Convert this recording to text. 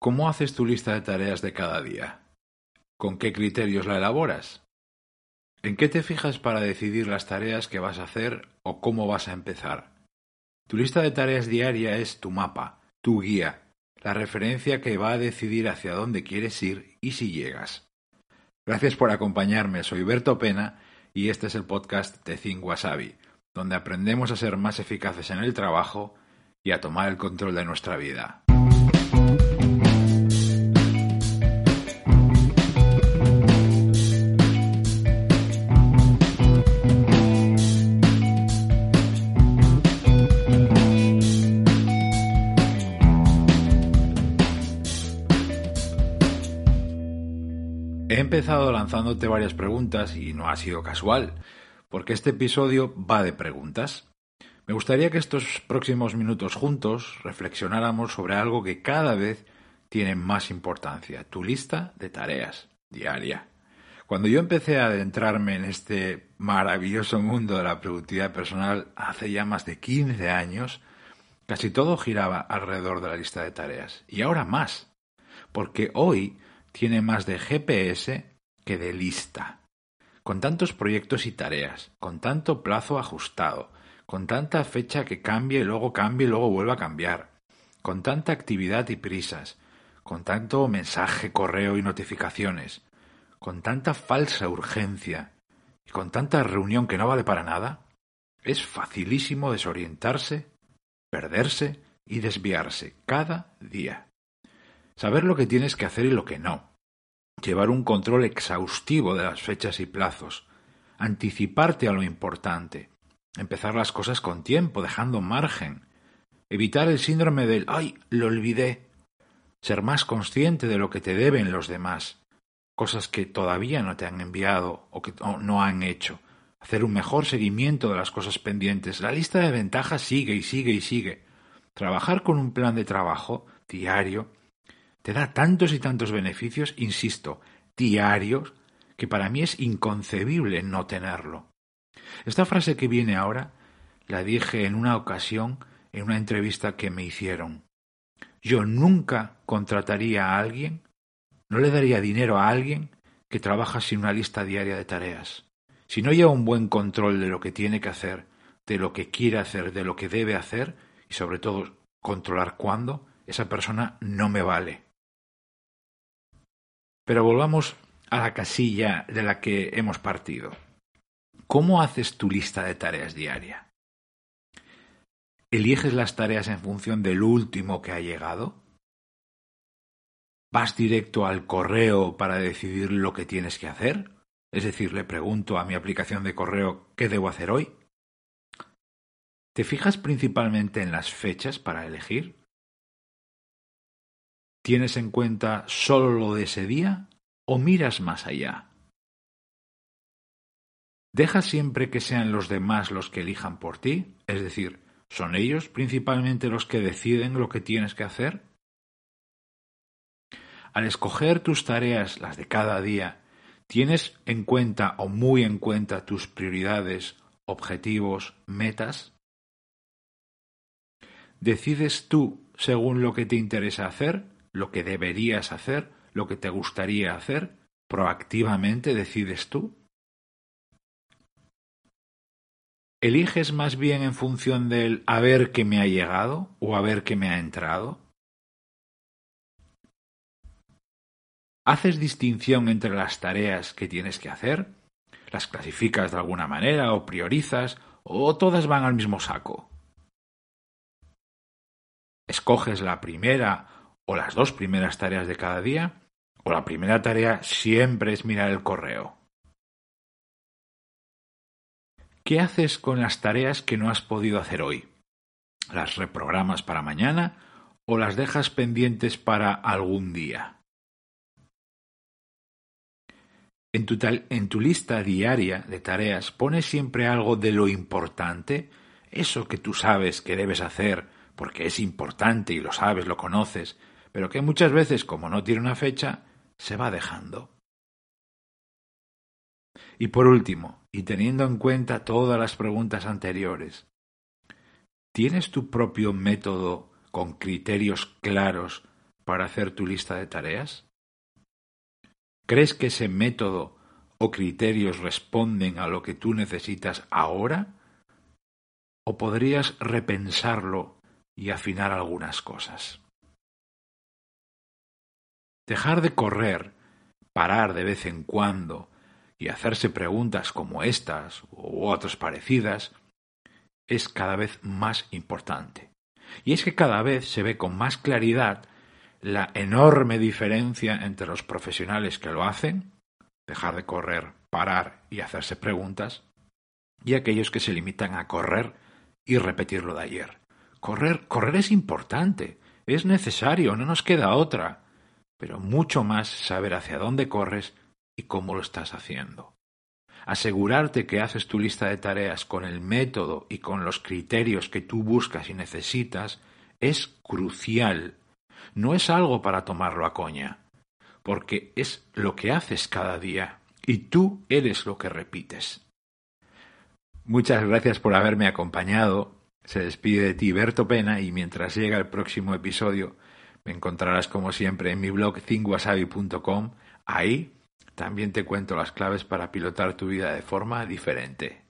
¿Cómo haces tu lista de tareas de cada día? ¿Con qué criterios la elaboras? ¿En qué te fijas para decidir las tareas que vas a hacer o cómo vas a empezar? Tu lista de tareas diaria es tu mapa, tu guía, la referencia que va a decidir hacia dónde quieres ir y si llegas. Gracias por acompañarme, soy Berto Pena y este es el podcast de Think Wasabi, donde aprendemos a ser más eficaces en el trabajo y a tomar el control de nuestra vida. He empezado lanzándote varias preguntas y no ha sido casual, porque este episodio va de preguntas. Me gustaría que estos próximos minutos juntos reflexionáramos sobre algo que cada vez tiene más importancia, tu lista de tareas diaria. Cuando yo empecé a adentrarme en este maravilloso mundo de la productividad personal hace ya más de 15 años, casi todo giraba alrededor de la lista de tareas. Y ahora más, porque hoy tiene más de GPS que de lista. Con tantos proyectos y tareas, con tanto plazo ajustado, con tanta fecha que cambia y luego cambia y luego vuelve a cambiar, con tanta actividad y prisas, con tanto mensaje, correo y notificaciones, con tanta falsa urgencia y con tanta reunión que no vale para nada, es facilísimo desorientarse, perderse y desviarse cada día. Saber lo que tienes que hacer y lo que no. Llevar un control exhaustivo de las fechas y plazos. Anticiparte a lo importante. Empezar las cosas con tiempo, dejando margen. Evitar el síndrome del ¡ay! lo olvidé. Ser más consciente de lo que te deben los demás. Cosas que todavía no te han enviado o que no han hecho. Hacer un mejor seguimiento de las cosas pendientes. La lista de ventajas sigue y sigue y sigue. Trabajar con un plan de trabajo diario te da tantos y tantos beneficios, insisto, diarios, que para mí es inconcebible no tenerlo. Esta frase que viene ahora la dije en una ocasión en una entrevista que me hicieron. Yo nunca contrataría a alguien, no le daría dinero a alguien que trabaja sin una lista diaria de tareas. Si no lleva un buen control de lo que tiene que hacer, de lo que quiere hacer, de lo que debe hacer, y sobre todo controlar cuándo, esa persona no me vale. Pero volvamos a la casilla de la que hemos partido. ¿Cómo haces tu lista de tareas diaria? ¿Eliges las tareas en función del último que ha llegado? ¿Vas directo al correo para decidir lo que tienes que hacer? Es decir, le pregunto a mi aplicación de correo qué debo hacer hoy. ¿Te fijas principalmente en las fechas para elegir? ¿Tienes en cuenta solo lo de ese día o miras más allá? ¿Dejas siempre que sean los demás los que elijan por ti? Es decir, ¿son ellos principalmente los que deciden lo que tienes que hacer? Al escoger tus tareas, las de cada día, ¿tienes en cuenta o muy en cuenta tus prioridades, objetivos, metas? ¿Decides tú según lo que te interesa hacer lo que deberías hacer, lo que te gustaría hacer, proactivamente decides tú? ¿Eliges más bien en función del a ver qué me ha llegado o a ver qué me ha entrado? ¿Haces distinción entre las tareas que tienes que hacer? ¿Las clasificas de alguna manera o priorizas o todas van al mismo saco? ¿Escoges la primera o las dos primeras tareas de cada día, o la primera tarea siempre es mirar el correo. ¿Qué haces con las tareas que no has podido hacer hoy? ¿Las reprogramas para mañana o las dejas pendientes para algún día? En tu, en tu, lista diaria de tareas pones siempre algo de lo importante, eso que tú sabes que debes hacer porque es importante y lo sabes, lo conoces, pero que muchas veces, como no tiene una fecha, se va dejando. Y por último, y teniendo en cuenta todas las preguntas anteriores, ¿tienes tu propio método con criterios claros para hacer tu lista de tareas? ¿Crees que ese método o criterios responden a lo que tú necesitas ahora? ¿O podrías repensarlo y afinar algunas cosas? Dejar de correr, parar de vez en cuando y hacerse preguntas como estas u otras parecidas es cada vez más importante. Y es que cada vez se ve con más claridad la enorme diferencia entre los profesionales que lo hacen, dejar de correr, parar y hacerse preguntas, y aquellos que se limitan a correr y repetir lo de ayer. Correr, correr es importante, es necesario, no nos queda otra, pero mucho más saber hacia dónde corres y cómo lo estás haciendo. Asegurarte que haces tu lista de tareas con el método y con los criterios que tú buscas y necesitas es crucial no es algo para tomarlo a coña, porque es lo que haces cada día y tú eres lo que repites. Muchas gracias por haberme acompañado. Se despide de ti Berto Pena y mientras llega el próximo episodio me encontrarás como siempre en mi blog thinkwasabi.com. Ahí también te cuento las claves para pilotar tu vida de forma diferente.